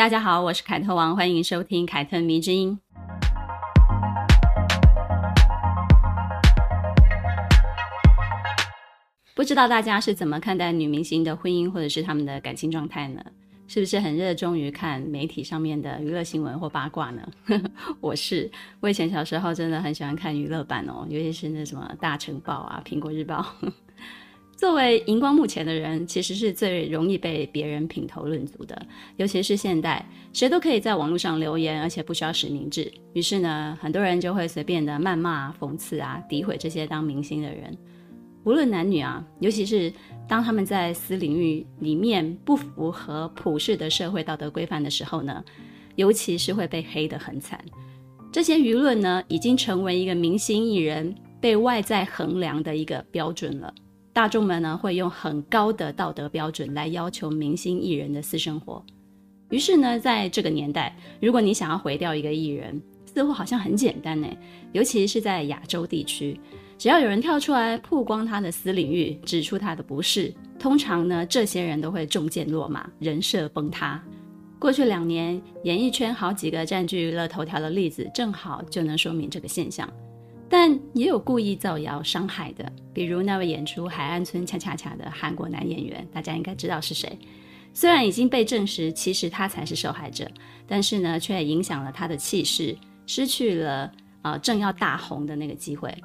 大家好，我是凯特王，欢迎收听凯特迷之音。不知道大家是怎么看待女明星的婚姻或者是他们的感情状态呢？是不是很热衷于看媒体上面的娱乐新闻或八卦呢？我是，我以前小时候真的很喜欢看娱乐版哦，尤其是那什么大城报啊、苹果日报。作为荧光幕前的人，其实是最容易被别人品头论足的，尤其是现代，谁都可以在网络上留言，而且不需要实名制。于是呢，很多人就会随便的谩骂、讽刺啊、诋毁这些当明星的人。无论男女啊，尤其是当他们在私领域里面不符合普世的社会道德规范的时候呢，尤其是会被黑得很惨。这些舆论呢，已经成为一个明星艺人被外在衡量的一个标准了。大众们呢，会用很高的道德标准来要求明星艺人的私生活。于是呢，在这个年代，如果你想要毁掉一个艺人，似乎好像很简单呢，尤其是在亚洲地区。只要有人跳出来曝光他的私领域，指出他的不是，通常呢，这些人都会中箭落马，人设崩塌。过去两年，演艺圈好几个占据娱乐头条的例子，正好就能说明这个现象。但也有故意造谣伤害的，比如那位演出《海岸村恰恰恰》的韩国男演员，大家应该知道是谁。虽然已经被证实，其实他才是受害者，但是呢，却影响了他的气势，失去了啊、呃、正要大红的那个机会。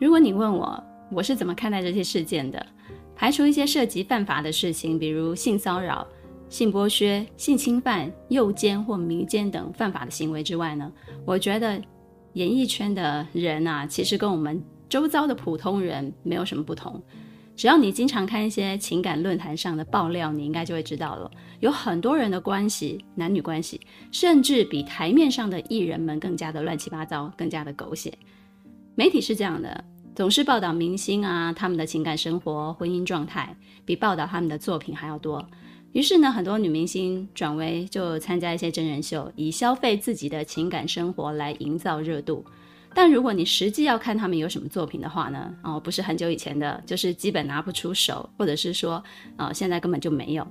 如果你问我，我是怎么看待这些事件的？排除一些涉及犯法的事情，比如性骚扰、性剥削、性侵犯、诱奸或迷奸等犯法的行为之外呢，我觉得演艺圈的人啊，其实跟我们周遭的普通人没有什么不同。只要你经常看一些情感论坛上的爆料，你应该就会知道了，有很多人的关系，男女关系，甚至比台面上的艺人们更加的乱七八糟，更加的狗血。媒体是这样的，总是报道明星啊，他们的情感生活、婚姻状态，比报道他们的作品还要多。于是呢，很多女明星转为就参加一些真人秀，以消费自己的情感生活来营造热度。但如果你实际要看他们有什么作品的话呢，哦，不是很久以前的，就是基本拿不出手，或者是说，呃，现在根本就没有。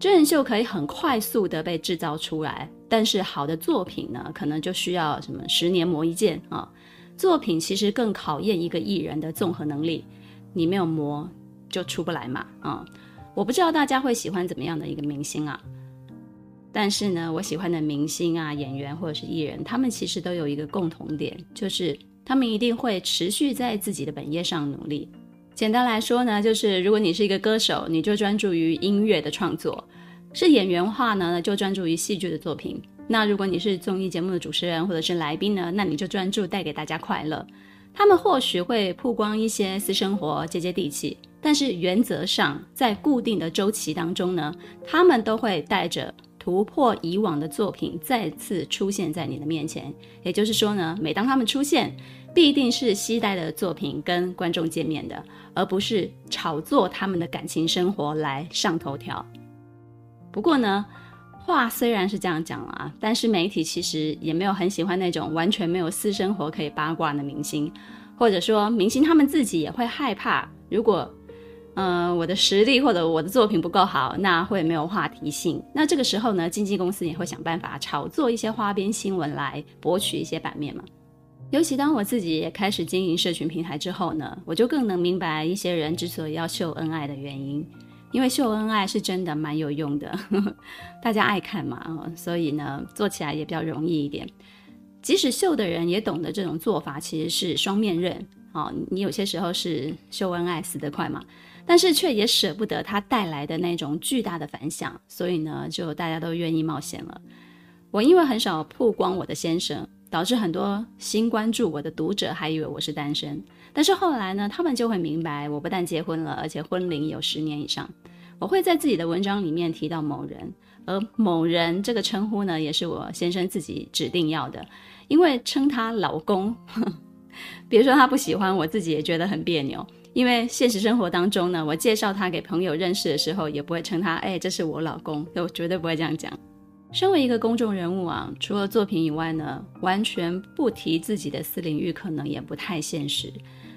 真人秀可以很快速的被制造出来，但是好的作品呢，可能就需要什么十年磨一剑啊。作品其实更考验一个艺人的综合能力，你没有磨就出不来嘛。啊、嗯，我不知道大家会喜欢怎么样的一个明星啊，但是呢，我喜欢的明星啊、演员或者是艺人，他们其实都有一个共同点，就是他们一定会持续在自己的本业上努力。简单来说呢，就是如果你是一个歌手，你就专注于音乐的创作；是演员的话呢，就专注于戏剧的作品。那如果你是综艺节目的主持人或者是来宾呢，那你就专注带给大家快乐。他们或许会曝光一些私生活，接接地气，但是原则上在固定的周期当中呢，他们都会带着突破以往的作品再次出现在你的面前。也就是说呢，每当他们出现，必定是期待的作品跟观众见面的，而不是炒作他们的感情生活来上头条。不过呢，话虽然是这样讲了啊，但是媒体其实也没有很喜欢那种完全没有私生活可以八卦的明星，或者说明星他们自己也会害怕，如果，呃，我的实力或者我的作品不够好，那会没有话题性。那这个时候呢，经纪公司也会想办法炒作一些花边新闻来博取一些版面嘛。尤其当我自己也开始经营社群平台之后呢，我就更能明白一些人之所以要秀恩爱的原因。因为秀恩爱是真的蛮有用的，呵呵，大家爱看嘛，所以呢，做起来也比较容易一点。即使秀的人也懂得这种做法其实是双面刃，哦，你有些时候是秀恩爱死得快嘛，但是却也舍不得它带来的那种巨大的反响，所以呢，就大家都愿意冒险了。我因为很少曝光我的先生。导致很多新关注我的读者还以为我是单身，但是后来呢，他们就会明白，我不但结婚了，而且婚龄有十年以上。我会在自己的文章里面提到某人，而某人这个称呼呢，也是我先生自己指定要的，因为称他老公，别说他不喜欢，我自己也觉得很别扭。因为现实生活当中呢，我介绍他给朋友认识的时候，也不会称他哎，这是我老公，我绝对不会这样讲。身为一个公众人物啊，除了作品以外呢，完全不提自己的私领域，可能也不太现实。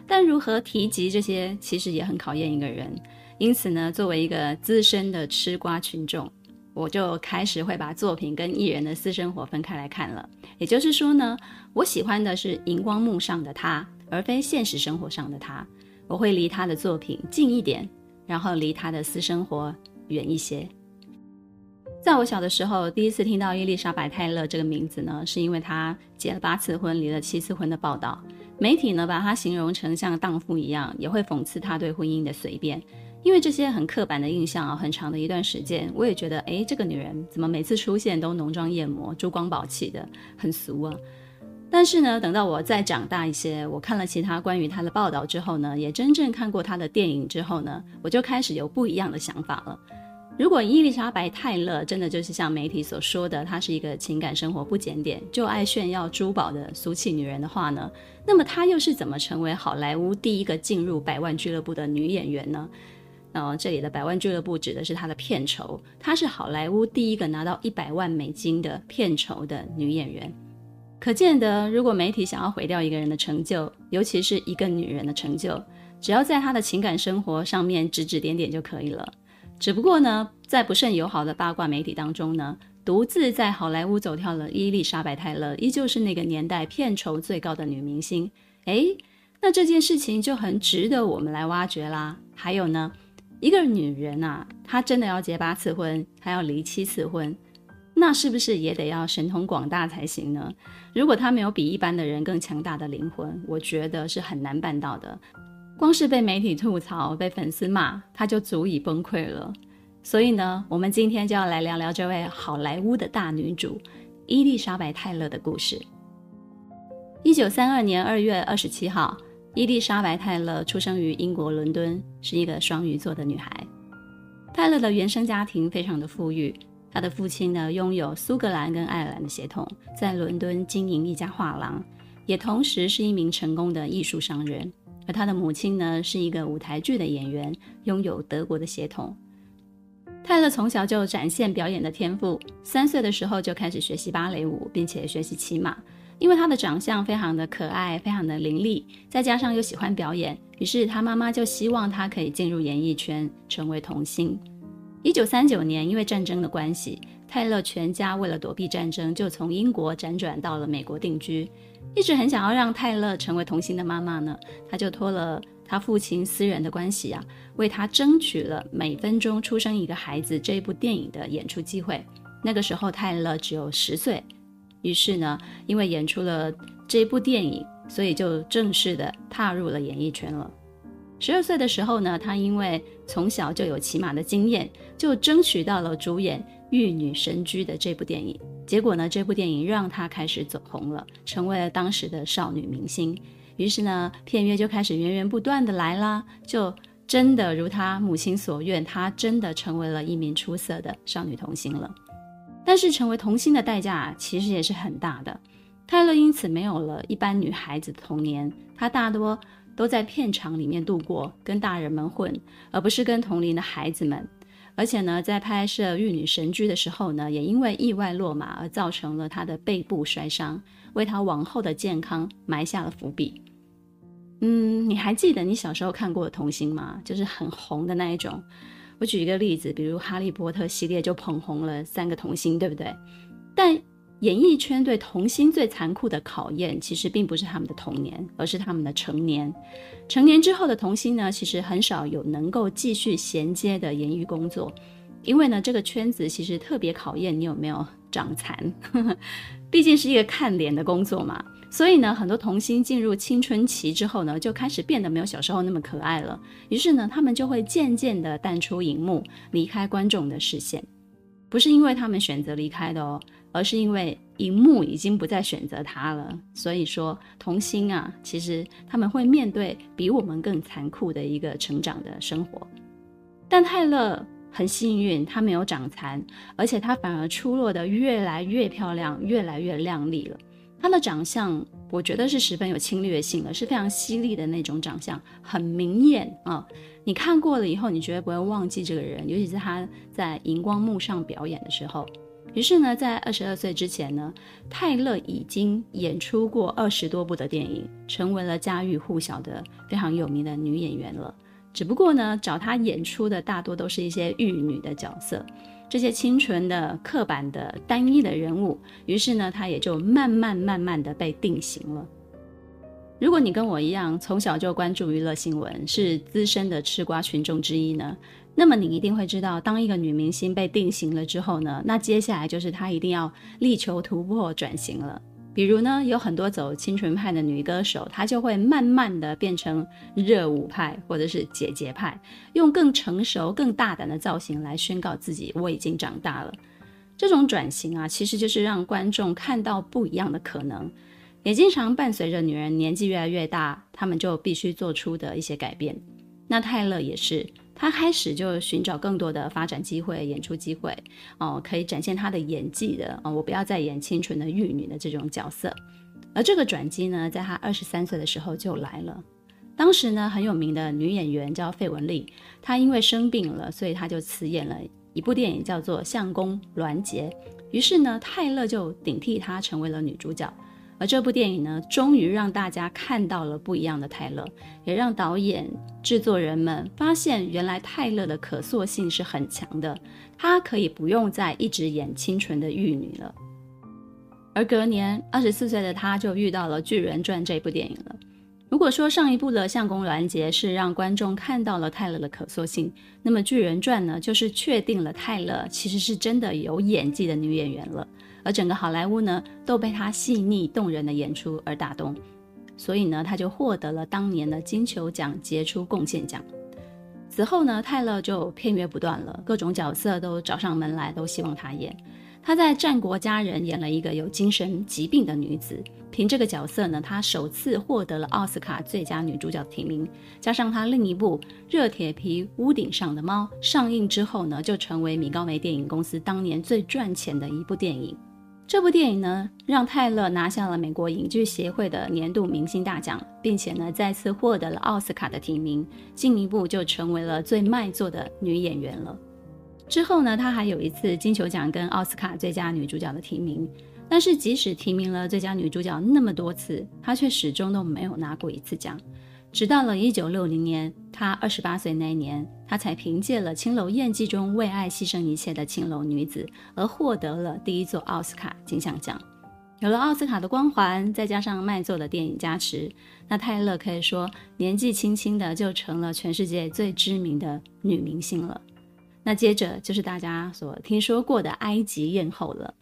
但如何提及这些，其实也很考验一个人。因此呢，作为一个资深的吃瓜群众，我就开始会把作品跟艺人的私生活分开来看了。也就是说呢，我喜欢的是荧光幕上的他，而非现实生活上的他。我会离他的作品近一点，然后离他的私生活远一些。在我小的时候，第一次听到伊丽莎白泰勒这个名字呢，是因为她结了八次婚、离了七次婚的报道。媒体呢，把她形容成像荡妇一样，也会讽刺她对婚姻的随便。因为这些很刻板的印象啊，很长的一段时间，我也觉得，哎，这个女人怎么每次出现都浓妆艳抹、珠光宝气的，很俗啊。但是呢，等到我再长大一些，我看了其他关于她的报道之后呢，也真正看过她的电影之后呢，我就开始有不一样的想法了。如果伊丽莎白·泰勒真的就是像媒体所说的，她是一个情感生活不检点、就爱炫耀珠宝的俗气女人的话呢，那么她又是怎么成为好莱坞第一个进入百万俱乐部的女演员呢？呃，这里的百万俱乐部指的是她的片酬，她是好莱坞第一个拿到一百万美金的片酬的女演员。可见得，如果媒体想要毁掉一个人的成就，尤其是一个女人的成就，只要在她的情感生活上面指指点点就可以了。只不过呢，在不甚友好的八卦媒体当中呢，独自在好莱坞走跳的伊丽莎白·泰勒依旧是那个年代片酬最高的女明星。诶，那这件事情就很值得我们来挖掘啦。还有呢，一个女人啊，她真的要结八次婚，还要离七次婚，那是不是也得要神通广大才行呢？如果她没有比一般的人更强大的灵魂，我觉得是很难办到的。光是被媒体吐槽、被粉丝骂，他就足以崩溃了。所以呢，我们今天就要来聊聊这位好莱坞的大女主伊丽莎白·泰勒的故事。一九三二年二月二十七号，伊丽莎白·泰勒出生于英国伦敦，是一个双鱼座的女孩。泰勒的原生家庭非常的富裕，他的父亲呢拥有苏格兰跟爱尔兰的血统，在伦敦经营一家画廊，也同时是一名成功的艺术商人。而他的母亲呢，是一个舞台剧的演员，拥有德国的血统。泰勒从小就展现表演的天赋，三岁的时候就开始学习芭蕾舞，并且学习骑马。因为他的长相非常的可爱，非常的伶俐，再加上又喜欢表演，于是他妈妈就希望他可以进入演艺圈，成为童星。一九三九年，因为战争的关系，泰勒全家为了躲避战争，就从英国辗转到了美国定居。一直很想要让泰勒成为童星的妈妈呢，她就托了她父亲私人的关系啊，为他争取了每分钟出生一个孩子这一部电影的演出机会。那个时候泰勒只有十岁，于是呢，因为演出了这一部电影，所以就正式的踏入了演艺圈了。十二岁的时候呢，他因为从小就有骑马的经验，就争取到了主演《玉女神驹》的这部电影。结果呢，这部电影让她开始走红了，成为了当时的少女明星。于是呢，片约就开始源源不断的来啦，就真的如她母亲所愿，她真的成为了一名出色的少女童星了。但是，成为童星的代价其实也是很大的。泰勒因此没有了一般女孩子的童年，她大多都在片场里面度过，跟大人们混，而不是跟同龄的孩子们。而且呢，在拍摄《玉女神居》的时候呢，也因为意外落马而造成了她的背部摔伤，为她往后的健康埋下了伏笔。嗯，你还记得你小时候看过的童星吗？就是很红的那一种。我举一个例子，比如《哈利波特》系列就捧红了三个童星，对不对？但演艺圈对童星最残酷的考验，其实并不是他们的童年，而是他们的成年。成年之后的童星呢，其实很少有能够继续衔接的演艺工作，因为呢，这个圈子其实特别考验你有没有长残，毕竟是一个看脸的工作嘛。所以呢，很多童星进入青春期之后呢，就开始变得没有小时候那么可爱了。于是呢，他们就会渐渐地淡出荧幕，离开观众的视线。不是因为他们选择离开的哦。而是因为荧幕已经不再选择他了，所以说童星啊，其实他们会面对比我们更残酷的一个成长的生活。但泰勒很幸运，他没有长残，而且他反而出落的越来越漂亮，越来越靓丽了。她的长相，我觉得是十分有侵略性的，是非常犀利的那种长相，很明艳啊。你看过了以后，你绝对不会忘记这个人，尤其是他在荧光幕上表演的时候。于是呢，在二十二岁之前呢，泰勒已经演出过二十多部的电影，成为了家喻户晓的非常有名的女演员了。只不过呢，找她演出的大多都是一些玉女的角色。这些清纯的、刻板的、单一的人物，于是呢，她也就慢慢、慢慢的被定型了。如果你跟我一样，从小就关注娱乐新闻，是资深的吃瓜群众之一呢，那么你一定会知道，当一个女明星被定型了之后呢，那接下来就是她一定要力求突破、转型了。比如呢，有很多走清纯派的女歌手，她就会慢慢的变成热舞派或者是姐姐派，用更成熟、更大胆的造型来宣告自己我已经长大了。这种转型啊，其实就是让观众看到不一样的可能，也经常伴随着女人年纪越来越大，她们就必须做出的一些改变。那泰勒也是。他开始就寻找更多的发展机会、演出机会，哦，可以展现他的演技的，哦，我不要再演清纯的玉女的这种角色。而这个转机呢，在他二十三岁的时候就来了。当时呢，很有名的女演员叫费雯丽，她因为生病了，所以她就辞演了一部电影，叫做《相公栾杰》。于是呢，泰勒就顶替她成为了女主角。而这部电影呢，终于让大家看到了不一样的泰勒，也让导演、制作人们发现，原来泰勒的可塑性是很强的，她可以不用再一直演清纯的玉女了。而隔年，二十四岁的她就遇到了《巨人传》这部电影了。如果说上一部的《相公栾杰》是让观众看到了泰勒的可塑性，那么《巨人传》呢，就是确定了泰勒其实是真的有演技的女演员了。而整个好莱坞呢，都被她细腻动人的演出而打动，所以呢，她就获得了当年的金球奖杰出贡献奖。此后呢，泰勒就片约不断了，各种角色都找上门来，都希望她演。她在《战国佳人》演了一个有精神疾病的女子，凭这个角色呢，她首次获得了奥斯卡最佳女主角提名。加上她另一部《热铁皮屋顶上的猫》上映之后呢，就成为米高梅电影公司当年最赚钱的一部电影。这部电影呢，让泰勒拿下了美国影剧协会的年度明星大奖，并且呢，再次获得了奥斯卡的提名，进一步就成为了最卖座的女演员了。之后呢，她还有一次金球奖跟奥斯卡最佳女主角的提名，但是即使提名了最佳女主角那么多次，她却始终都没有拿过一次奖。直到了一九六零年，她二十八岁那年，她才凭借了《青楼艳记》中为爱牺牲一切的青楼女子，而获得了第一座奥斯卡金像奖。有了奥斯卡的光环，再加上卖座的电影加持，那泰勒可以说年纪轻轻的就成了全世界最知名的女明星了。那接着就是大家所听说过的埃及艳后了。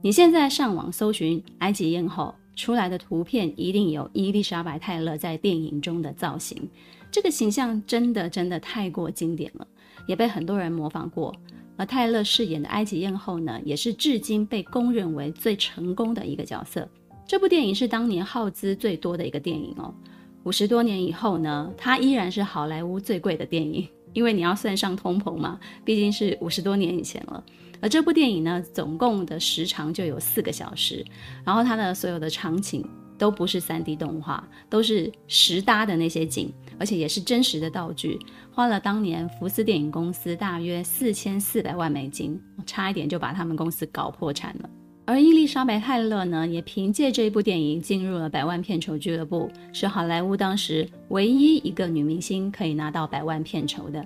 你现在上网搜寻埃及艳后。出来的图片一定有伊丽莎白·泰勒在电影中的造型，这个形象真的真的太过经典了，也被很多人模仿过。而泰勒饰演的埃及艳后呢，也是至今被公认为最成功的一个角色。这部电影是当年耗资最多的一个电影哦。五十多年以后呢，它依然是好莱坞最贵的电影，因为你要算上通膨嘛，毕竟是五十多年以前了。而这部电影呢，总共的时长就有四个小时，然后它的所有的场景都不是 3D 动画，都是实搭的那些景，而且也是真实的道具，花了当年福斯电影公司大约四千四百万美金，差一点就把他们公司搞破产了。而伊丽莎白·泰勒呢，也凭借这一部电影进入了百万片酬俱乐部，是好莱坞当时唯一一个女明星可以拿到百万片酬的。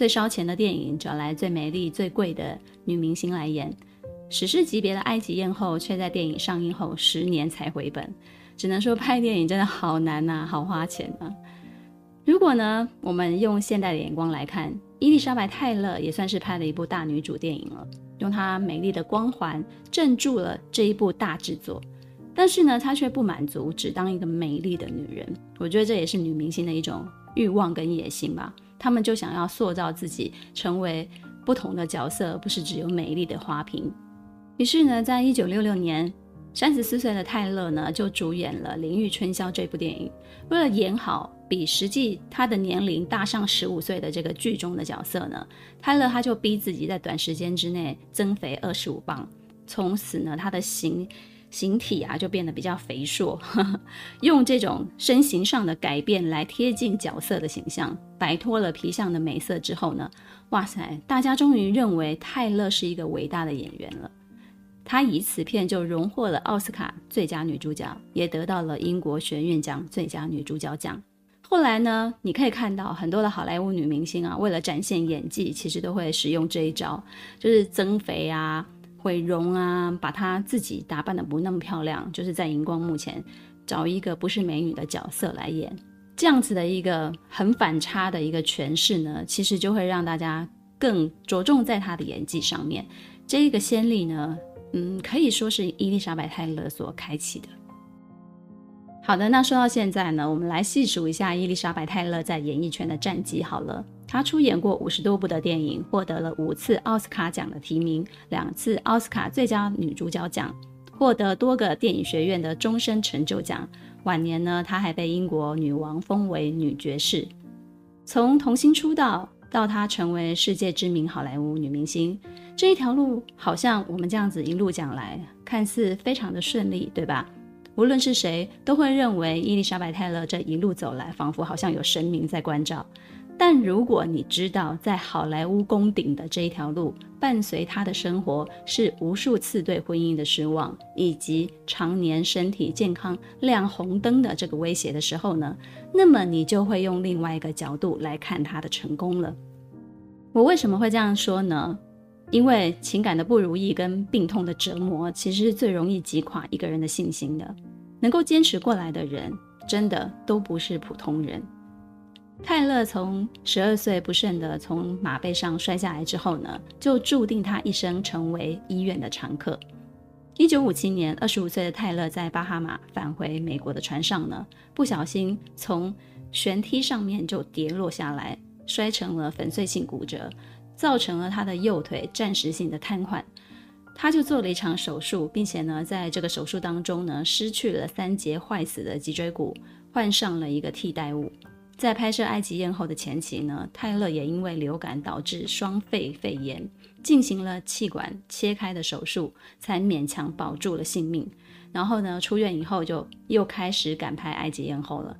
最烧钱的电影，找来最美丽、最贵的女明星来演，史诗级别的埃及艳后，却在电影上映后十年才回本。只能说拍电影真的好难呐、好花钱啊！如果呢，我们用现代的眼光来看，伊丽莎白·泰勒也算是拍了一部大女主电影了，用她美丽的光环镇住了这一部大制作。但是呢，她却不满足，只当一个美丽的女人。我觉得这也是女明星的一种欲望跟野心吧。他们就想要塑造自己成为不同的角色，而不是只有美丽的花瓶。于是呢，在一九六六年，三十四岁的泰勒呢就主演了《淋浴春宵》这部电影。为了演好比实际他的年龄大上十五岁的这个剧中的角色呢，泰勒他就逼自己在短时间之内增肥二十五磅。从此呢，他的形形体啊就变得比较肥硕，用这种身形上的改变来贴近角色的形象，摆脱了皮相的美色之后呢，哇塞，大家终于认为泰勒是一个伟大的演员了。她以此片就荣获了奥斯卡最佳女主角，也得到了英国学院奖最佳女主角奖。后来呢，你可以看到很多的好莱坞女明星啊，为了展现演技，其实都会使用这一招，就是增肥啊。毁容啊，把她自己打扮得不那么漂亮，就是在荧光幕前找一个不是美女的角色来演，这样子的一个很反差的一个诠释呢，其实就会让大家更着重在她的演技上面。这一个先例呢，嗯，可以说是伊丽莎白泰勒所开启的。好的，那说到现在呢，我们来细数一下伊丽莎白泰勒在演艺圈的战绩好了。她出演过五十多部的电影，获得了五次奥斯卡奖的提名，两次奥斯卡最佳女主角奖，获得多个电影学院的终身成就奖。晚年呢，她还被英国女王封为女爵士。从童星出道到她成为世界知名好莱坞女明星，这一条路好像我们这样子一路讲来，看似非常的顺利，对吧？无论是谁，都会认为伊丽莎白泰勒这一路走来，仿佛好像有神明在关照。但如果你知道，在好莱坞攻顶的这一条路，伴随他的生活是无数次对婚姻的失望，以及常年身体健康亮红灯的这个威胁的时候呢，那么你就会用另外一个角度来看他的成功了。我为什么会这样说呢？因为情感的不如意跟病痛的折磨，其实是最容易击垮一个人的信心的。能够坚持过来的人，真的都不是普通人。泰勒从十二岁不慎地从马背上摔下来之后呢，就注定他一生成为医院的常客。一九五七年，二十五岁的泰勒在巴哈马返回美国的船上呢，不小心从舷梯上面就跌落下来，摔成了粉碎性骨折，造成了他的右腿暂时性的瘫痪。他就做了一场手术，并且呢，在这个手术当中呢，失去了三节坏死的脊椎骨，换上了一个替代物。在拍摄《埃及艳后》的前期呢，泰勒也因为流感导致双肺肺炎，进行了气管切开的手术，才勉强保住了性命。然后呢，出院以后就又开始赶拍《埃及艳后》了。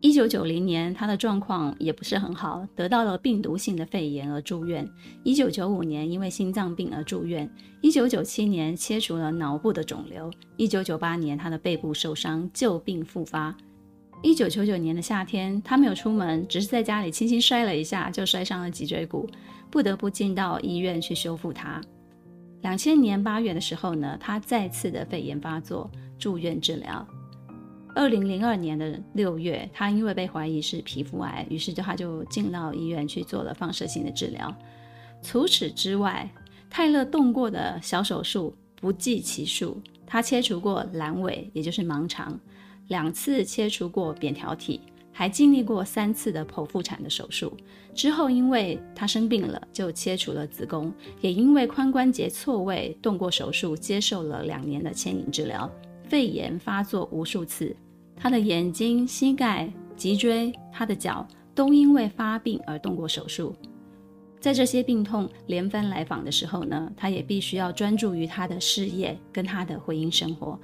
一九九零年，他的状况也不是很好，得到了病毒性的肺炎而住院。一九九五年，因为心脏病而住院。一九九七年，切除了脑部的肿瘤。一九九八年，他的背部受伤，旧病复发。一九九九年的夏天，他没有出门，只是在家里轻轻摔了一下，就摔伤了脊椎骨，不得不进到医院去修复它。两千年八月的时候呢，他再次的肺炎发作，住院治疗。二零零二年的六月，他因为被怀疑是皮肤癌，于是就他就进到医院去做了放射性的治疗。除此之外，泰勒动过的小手术不计其数，他切除过阑尾，也就是盲肠。两次切除过扁桃体，还经历过三次的剖腹产的手术。之后，因为他生病了，就切除了子宫，也因为髋关节错位动过手术，接受了两年的牵引治疗。肺炎发作无数次，他的眼睛、膝盖、脊椎、他的脚都因为发病而动过手术。在这些病痛连番来访的时候呢，他也必须要专注于他的事业跟他的婚姻生活。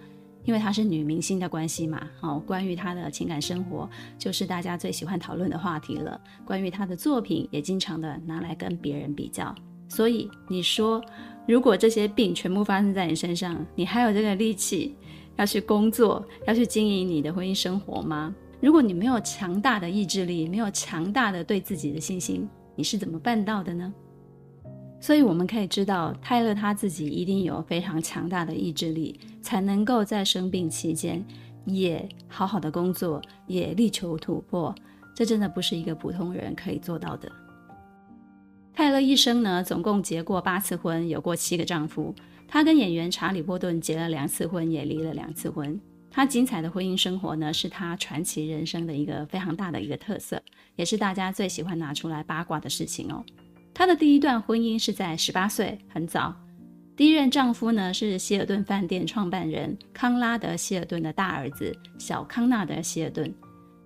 因为她是女明星的关系嘛，哦，关于她的情感生活，就是大家最喜欢讨论的话题了。关于她的作品，也经常的拿来跟别人比较。所以你说，如果这些病全部发生在你身上，你还有这个力气要去工作，要去经营你的婚姻生活吗？如果你没有强大的意志力，没有强大的对自己的信心，你是怎么办到的呢？所以我们可以知道，泰勒他自己一定有非常强大的意志力，才能够在生病期间也好好的工作，也力求突破。这真的不是一个普通人可以做到的。泰勒一生呢，总共结过八次婚，有过七个丈夫。他跟演员查理波顿结了两次婚，也离了两次婚。他精彩的婚姻生活呢，是他传奇人生的一个非常大的一个特色，也是大家最喜欢拿出来八卦的事情哦。她的第一段婚姻是在十八岁，很早。第一任丈夫呢，是希尔顿饭店创办人康拉德·希尔顿的大儿子小康纳德·希尔顿。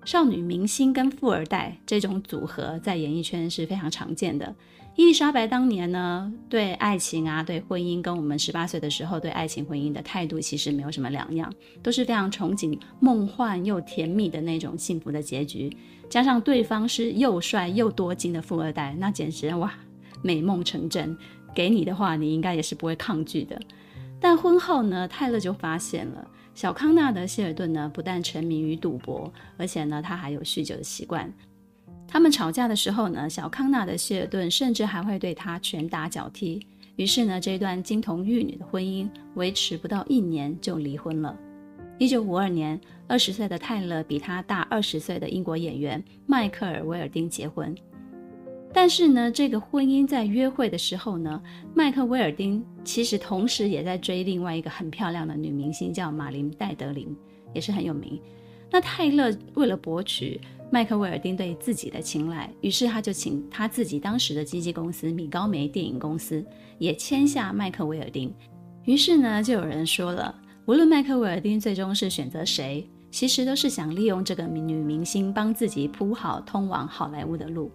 少女明星跟富二代这种组合在演艺圈是非常常见的。伊丽莎白当年呢，对爱情啊，对婚姻，跟我们十八岁的时候对爱情婚姻的态度其实没有什么两样，都是非常憧憬梦幻又甜蜜的那种幸福的结局。加上对方是又帅又多金的富二代，那简直哇，美梦成真。给你的话，你应该也是不会抗拒的。但婚后呢，泰勒就发现了小康纳德·谢尔顿呢，不但沉迷于赌博，而且呢，他还有酗酒的习惯。他们吵架的时候呢，小康纳的·谢尔顿甚至还会对他拳打脚踢。于是呢，这段金童玉女的婚姻维持不到一年就离婚了。一九五二年，二十岁的泰勒比他大二十岁的英国演员迈克尔·威尔丁结婚。但是呢，这个婚姻在约会的时候呢，迈克威尔丁其实同时也在追另外一个很漂亮的女明星，叫马琳戴德琳，也是很有名。那泰勒为了博取迈克威尔丁对自己的青睐，于是他就请他自己当时的经纪公司米高梅电影公司也签下迈克威尔丁。于是呢，就有人说了，无论迈克威尔丁最终是选择谁，其实都是想利用这个女明星帮自己铺好通往好莱坞的路。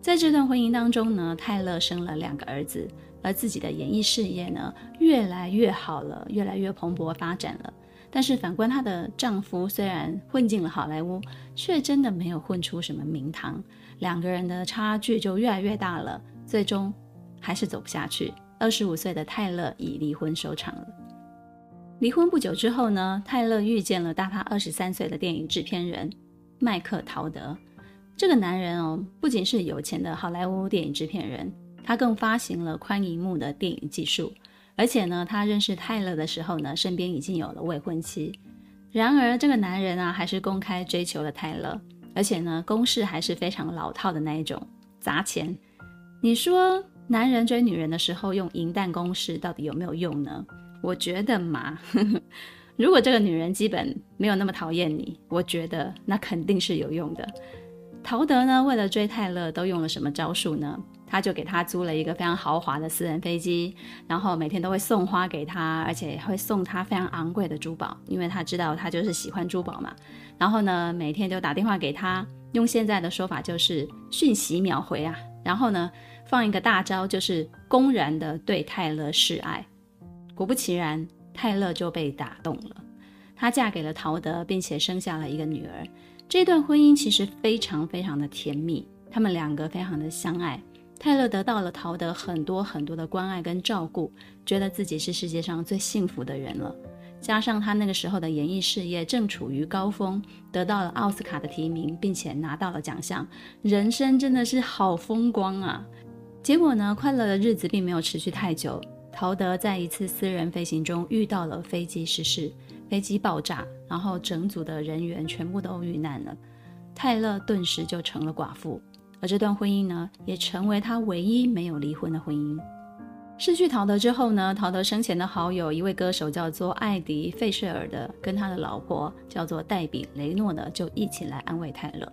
在这段婚姻当中呢，泰勒生了两个儿子，而自己的演艺事业呢，越来越好了，越来越蓬勃发展了。但是反观她的丈夫，虽然混进了好莱坞，却真的没有混出什么名堂，两个人的差距就越来越大了，最终还是走不下去。二十五岁的泰勒以离婚收场了。离婚不久之后呢，泰勒遇见了大他二十三岁的电影制片人麦克陶德。这个男人哦，不仅是有钱的好莱坞电影制片人，他更发行了宽银幕的电影技术。而且呢，他认识泰勒的时候呢，身边已经有了未婚妻。然而，这个男人啊，还是公开追求了泰勒，而且呢，攻势还是非常老套的那一种，砸钱。你说，男人追女人的时候用银弹攻势，到底有没有用呢？我觉得嘛，如果这个女人基本没有那么讨厌你，我觉得那肯定是有用的。陶德呢，为了追泰勒，都用了什么招数呢？他就给他租了一个非常豪华的私人飞机，然后每天都会送花给他，而且会送他非常昂贵的珠宝，因为他知道他就是喜欢珠宝嘛。然后呢，每天就打电话给他，用现在的说法就是讯息秒回啊。然后呢，放一个大招，就是公然的对泰勒示爱。果不其然，泰勒就被打动了，她嫁给了陶德，并且生下了一个女儿。这段婚姻其实非常非常的甜蜜，他们两个非常的相爱。泰勒得到了陶德很多很多的关爱跟照顾，觉得自己是世界上最幸福的人了。加上他那个时候的演艺事业正处于高峰，得到了奥斯卡的提名，并且拿到了奖项，人生真的是好风光啊！结果呢，快乐的日子并没有持续太久。陶德在一次私人飞行中遇到了飞机失事。飞机爆炸，然后整组的人员全部都遇难了，泰勒顿时就成了寡妇，而这段婚姻呢，也成为他唯一没有离婚的婚姻。失去陶德之后呢，陶德生前的好友一位歌手叫做艾迪·费舍尔的，跟他的老婆叫做黛比·雷诺的，就一起来安慰泰勒。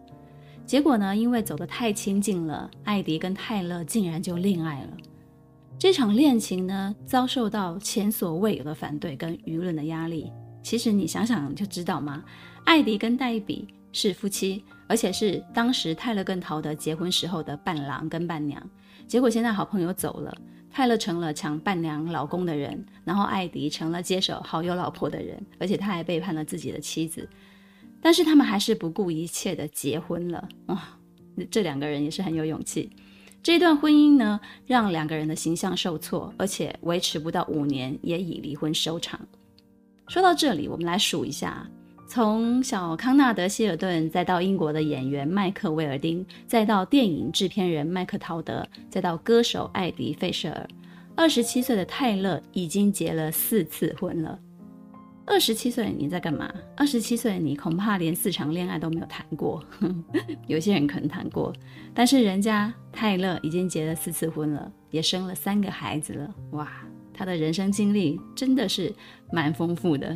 结果呢，因为走得太亲近了，艾迪跟泰勒竟然就恋爱了。这场恋情呢，遭受到前所未有的反对跟舆论的压力。其实你想想就知道嘛，艾迪跟黛比是夫妻，而且是当时泰勒跟陶德结婚时候的伴郎跟伴娘。结果现在好朋友走了，泰勒成了抢伴娘老公的人，然后艾迪成了接手好友老婆的人，而且他还背叛了自己的妻子。但是他们还是不顾一切的结婚了啊！这两个人也是很有勇气。这段婚姻呢，让两个人的形象受挫，而且维持不到五年，也以离婚收场。说到这里，我们来数一下：从小康纳德·希尔顿，再到英国的演员麦克·威尔丁，再到电影制片人麦克·陶德，再到歌手艾迪·费舍尔。二十七岁的泰勒已经结了四次婚了。二十七岁你在干嘛？二十七岁你恐怕连四场恋爱都没有谈过。有些人可能谈过，但是人家泰勒已经结了四次婚了，也生了三个孩子了。哇！他的人生经历真的是蛮丰富的。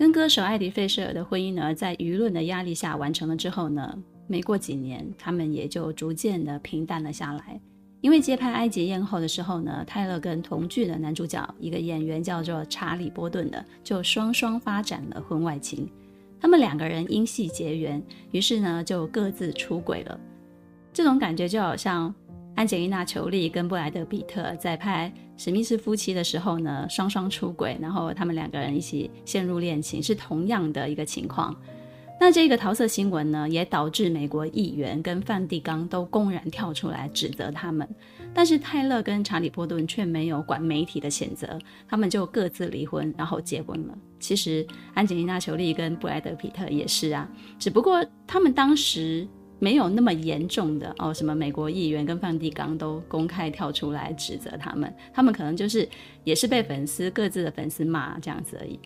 跟歌手艾迪·费舍尔的婚姻呢，在舆论的压力下完成了之后呢，没过几年，他们也就逐渐的平淡了下来。因为接拍《埃及艳后》的时候呢，泰勒跟同剧的男主角一个演员叫做查理·波顿的，就双双发展了婚外情。他们两个人因戏结缘，于是呢，就各自出轨了。这种感觉就好像。安吉丽娜·裘丽跟布莱德·彼特在拍《史密斯夫妻》的时候呢，双双出轨，然后他们两个人一起陷入恋情，是同样的一个情况。那这个桃色新闻呢，也导致美国议员跟梵蒂冈都公然跳出来指责他们，但是泰勒跟查理波顿却没有管媒体的谴责，他们就各自离婚，然后结婚了。其实安吉丽娜·裘丽跟布莱德·彼特也是啊，只不过他们当时没有那么严重的哦，什么美国议员跟梵蒂冈都公开跳出来指责他们，他们可能就是也是被粉丝各自的粉丝骂这样子而已。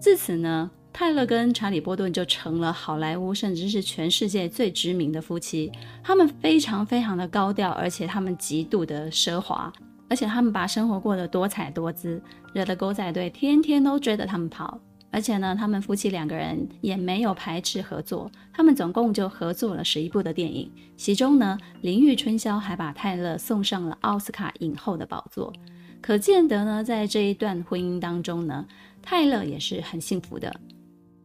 自此呢，泰勒跟查理·波顿就成了好莱坞，甚至是全世界最知名的夫妻。他们非常非常的高调，而且他们极度的奢华，而且他们把生活过得多彩多姿，惹得狗仔队天天都追着他们跑。而且呢，他们夫妻两个人也没有排斥合作，他们总共就合作了十一部的电影，其中呢，《淋浴春宵》还把泰勒送上了奥斯卡影后的宝座。可见得呢，在这一段婚姻当中呢，泰勒也是很幸福的。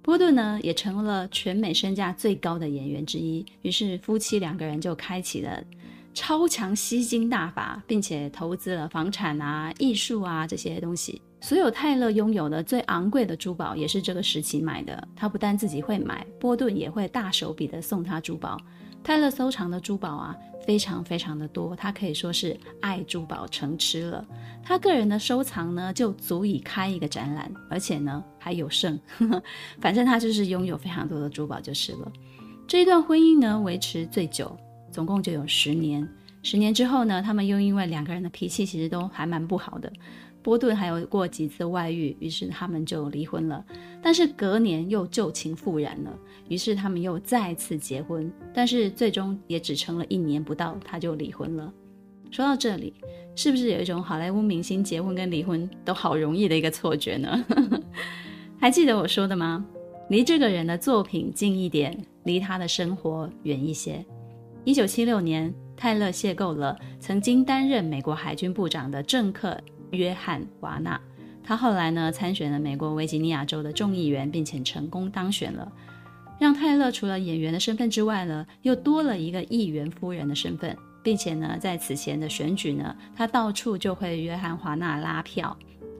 波顿呢，也成了全美身价最高的演员之一。于是夫妻两个人就开启了超强吸金大法，并且投资了房产啊、艺术啊这些东西。所有泰勒拥有的最昂贵的珠宝，也是这个时期买的。他不但自己会买，波顿也会大手笔的送他珠宝。泰勒收藏的珠宝啊，非常非常的多，他可以说是爱珠宝成痴了。他个人的收藏呢，就足以开一个展览，而且呢还有剩。反正他就是拥有非常多的珠宝就是了。这一段婚姻呢，维持最久，总共就有十年。十年之后呢，他们又因为两个人的脾气其实都还蛮不好的。波顿还有过几次外遇，于是他们就离婚了。但是隔年又旧情复燃了，于是他们又再次结婚，但是最终也只撑了一年不到，他就离婚了。说到这里，是不是有一种好莱坞明星结婚跟离婚都好容易的一个错觉呢？还记得我说的吗？离这个人的作品近一点，离他的生活远一些。一九七六年，泰勒邂逅了曾经担任美国海军部长的政客。约翰华纳，他后来呢参选了美国维吉尼亚州的众议员，并且成功当选了，让泰勒除了演员的身份之外呢，又多了一个议员夫人的身份，并且呢在此前的选举呢，他到处就会约翰华纳拉票，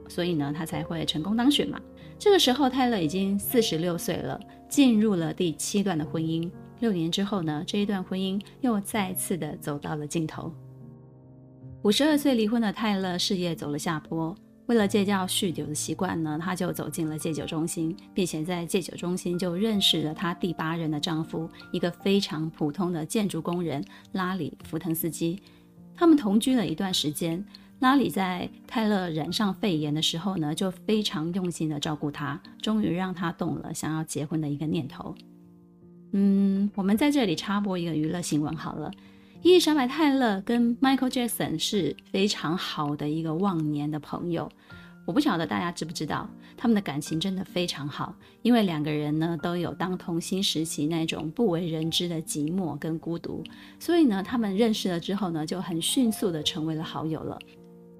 所以呢他才会成功当选嘛。这个时候泰勒已经四十六岁了，进入了第七段的婚姻。六年之后呢，这一段婚姻又再次的走到了尽头。五十二岁离婚的泰勒事业走了下坡，为了戒掉酗酒的习惯呢，他就走进了戒酒中心，并且在戒酒中心就认识了他第八任的丈夫，一个非常普通的建筑工人拉里·福腾斯基。他们同居了一段时间，拉里在泰勒染上肺炎的时候呢，就非常用心的照顾他，终于让他动了想要结婚的一个念头。嗯，我们在这里插播一个娱乐新闻好了。伊丽莎白·泰勒跟 Michael Jackson 是非常好的一个忘年的朋友。我不晓得大家知不知道，他们的感情真的非常好，因为两个人呢都有当童星时期那种不为人知的寂寞跟孤独，所以呢，他们认识了之后呢，就很迅速的成为了好友了。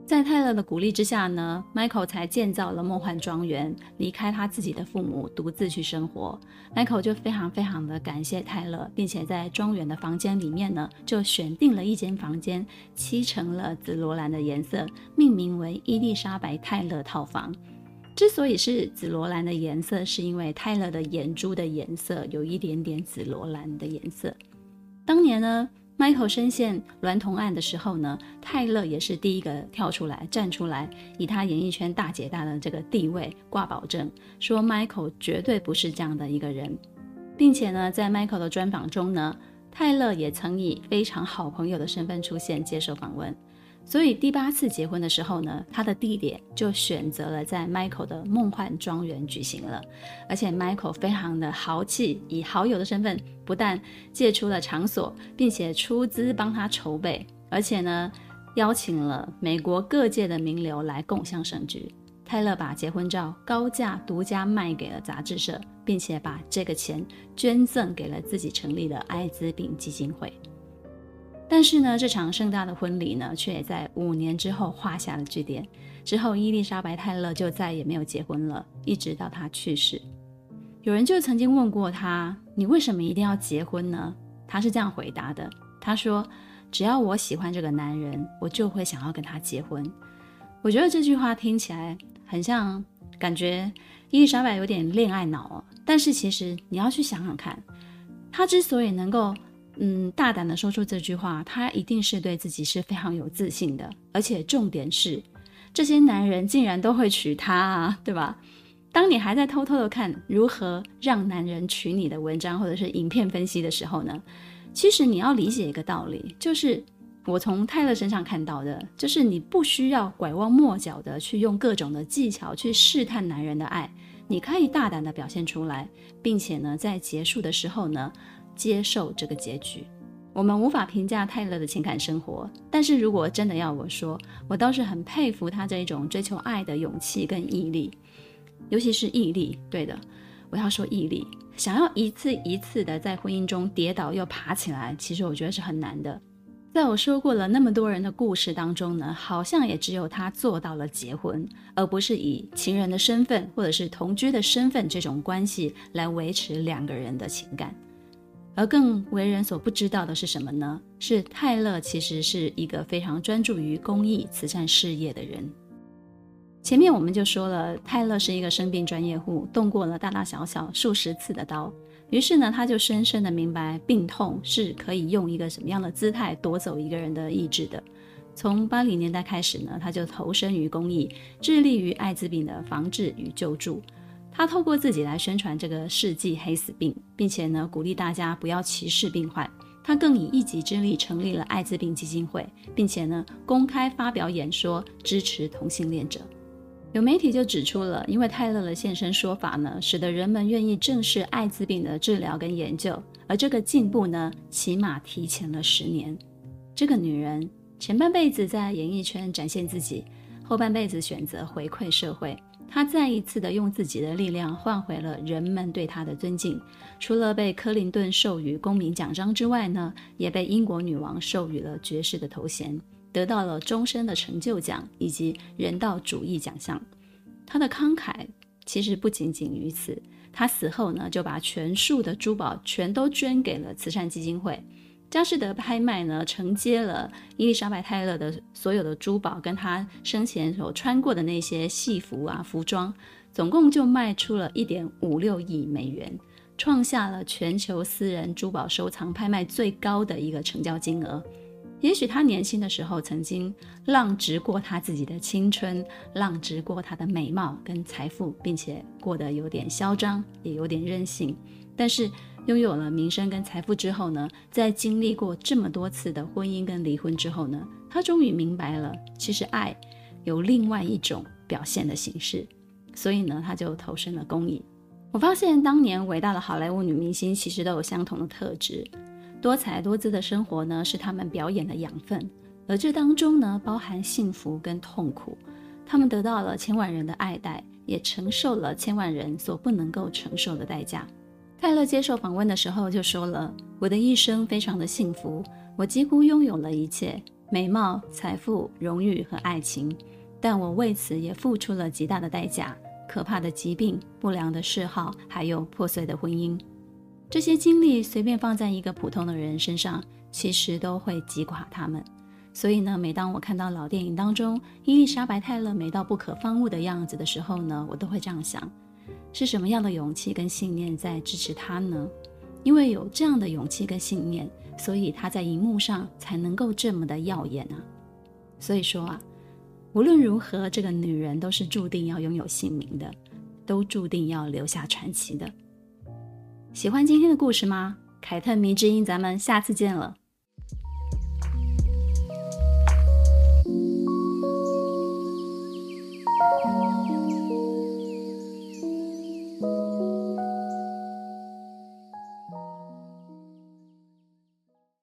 在泰勒的鼓励之下呢，Michael 才建造了梦幻庄园，离开他自己的父母，独自去生活。Michael 就非常非常的感谢泰勒，并且在庄园的房间里面呢，就选定了一间房间，漆成了紫罗兰的颜色，命名为伊丽莎白泰勒套房。之所以是紫罗兰的颜色，是因为泰勒的眼珠的颜色有一点点紫罗兰的颜色。当年呢，Michael 深陷娈童案的时候呢，泰勒也是第一个跳出来站出来，以他演艺圈大姐大的这个地位挂保证，说 Michael 绝对不是这样的一个人，并且呢，在 Michael 的专访中呢，泰勒也曾以非常好朋友的身份出现接受访问。所以第八次结婚的时候呢，他的地点就选择了在 Michael 的梦幻庄园举行了，而且 Michael 非常的豪气，以好友的身份不但借出了场所，并且出资帮他筹备，而且呢邀请了美国各界的名流来共襄盛举。泰勒把结婚照高价独家卖给了杂志社，并且把这个钱捐赠给了自己成立的艾滋病基金会。但是呢，这场盛大的婚礼呢，却也在五年之后画下了句点。之后，伊丽莎白·泰勒就再也没有结婚了，一直到她去世。有人就曾经问过她：“你为什么一定要结婚呢？”她是这样回答的：“她说，只要我喜欢这个男人，我就会想要跟他结婚。我觉得这句话听起来很像，感觉伊丽莎白有点恋爱脑哦。但是其实你要去想想看，她之所以能够嗯大胆的说出这句话，他一定是对自己是非常有自信的。而且重点是，这些男人竟然都会娶她啊，对吧？当你还在偷偷的看如何让男人娶你的文章或者是影片分析的时候呢，其实你要理解一个道理，就是我从泰勒身上看到的，就是你不需要拐弯抹角的去用各种的技巧去试探男人的爱，你可以大胆的表现出来，并且呢，在结束的时候呢，接受这个结局。我们无法评价泰勒的情感生活，但是如果真的要我说，我倒是很佩服他这种追求爱的勇气跟毅力。尤其是毅力，对的，我要说毅力，想要一次一次的在婚姻中跌倒又爬起来，其实我觉得是很难的。在我说过了那么多人的故事当中呢，好像也只有他做到了结婚，而不是以情人的身份或者是同居的身份这种关系来维持两个人的情感。而更为人所不知道的是什么呢？是泰勒其实是一个非常专注于公益慈善事业的人。前面我们就说了，泰勒是一个生病专业户，动过了大大小小数十次的刀。于是呢，他就深深的明白，病痛是可以用一个什么样的姿态夺走一个人的意志的。从八零年代开始呢，他就投身于公益，致力于艾滋病的防治与救助。他透过自己来宣传这个世纪黑死病，并且呢，鼓励大家不要歧视病患。他更以一己之力成立了艾滋病基金会，并且呢，公开发表演说，支持同性恋者。有媒体就指出了，因为泰勒的现身说法呢，使得人们愿意正视艾滋病的治疗跟研究，而这个进步呢，起码提前了十年。这个女人前半辈子在演艺圈展现自己，后半辈子选择回馈社会。他再一次的用自己的力量换回了人们对他的尊敬。除了被克林顿授予公民奖章之外呢，也被英国女王授予了爵士的头衔。得到了终身的成就奖以及人道主义奖项。他的慷慨其实不仅仅于此，他死后呢，就把全数的珠宝全都捐给了慈善基金会。佳士得拍卖呢，承接了伊丽莎白泰勒的所有的珠宝，跟她生前所穿过的那些戏服啊、服装，总共就卖出了一点五六亿美元，创下了全球私人珠宝收藏拍卖最高的一个成交金额。也许他年轻的时候曾经浪掷过他自己的青春，浪掷过他的美貌跟财富，并且过得有点嚣张，也有点任性。但是拥有了名声跟财富之后呢，在经历过这么多次的婚姻跟离婚之后呢，他终于明白了，其实爱有另外一种表现的形式。所以呢，他就投身了公益。我发现当年伟大的好莱坞女明星其实都有相同的特质。多彩多姿的生活呢，是他们表演的养分，而这当中呢，包含幸福跟痛苦。他们得到了千万人的爱戴，也承受了千万人所不能够承受的代价。泰勒接受访问的时候就说了：“我的一生非常的幸福，我几乎拥有了一切，美貌、财富、荣誉和爱情，但我为此也付出了极大的代价，可怕的疾病、不良的嗜好，还有破碎的婚姻。”这些经历随便放在一个普通的人身上，其实都会击垮他们。所以呢，每当我看到老电影当中伊丽莎白·泰勒美到不可方物的样子的时候呢，我都会这样想：是什么样的勇气跟信念在支持她呢？因为有这样的勇气跟信念，所以她在荧幕上才能够这么的耀眼啊。所以说啊，无论如何，这个女人都是注定要拥有姓名的，都注定要留下传奇的。喜欢今天的故事吗？凯特迷之音，咱们下次见了。